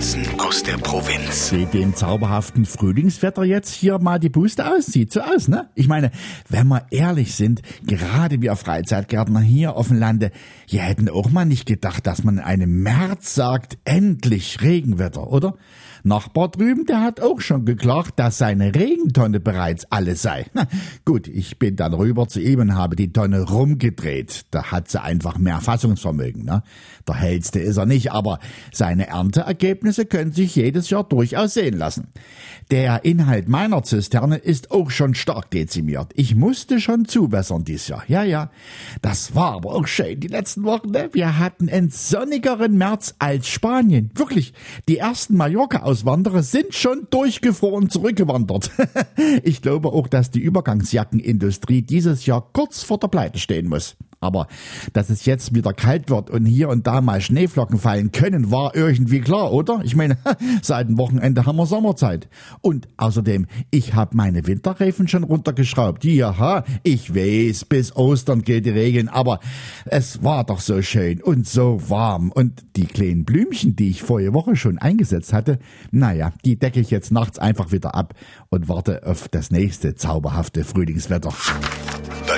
Notizen der Provinz. Bei dem zauberhaften Frühlingswetter jetzt hier mal die Puste aus. Sieht so aus, ne? Ich meine, wenn wir ehrlich sind, gerade wir Freizeitgärtner hier auf dem Lande, wir hätten auch mal nicht gedacht, dass man einem März sagt, endlich Regenwetter, oder? Nachbar drüben, der hat auch schon geklagt, dass seine Regentonne bereits alle sei. Na, gut, ich bin dann rüber zu ihm und habe die Tonne rumgedreht. Da hat sie einfach mehr Fassungsvermögen. Ne? Der hellste ist er nicht, aber seine Ernteergebnisse können sich jedes Jahr durchaus sehen lassen. Der Inhalt meiner Zisterne ist auch schon stark dezimiert. Ich musste schon zubessern dieses Jahr. Ja, ja. Das war aber auch schön die letzten Wochen. Ne? Wir hatten einen sonnigeren März als Spanien. Wirklich. Die ersten Mallorca-Auswanderer sind schon durchgefroren zurückgewandert. ich glaube auch, dass die Übergangsjackenindustrie dieses Jahr kurz vor der Pleite stehen muss. Aber dass es jetzt wieder kalt wird und hier und da mal Schneeflocken fallen können, war irgendwie klar, oder? Ich meine, seit dem Wochenende haben wir Sommerzeit. Und außerdem, ich habe meine Winterreifen schon runtergeschraubt. Ja, ich weiß, bis Ostern gilt die Regeln, aber es war doch so schön und so warm. Und die kleinen Blümchen, die ich vorige Woche schon eingesetzt hatte, naja, die decke ich jetzt nachts einfach wieder ab und warte auf das nächste zauberhafte Frühlingswetter.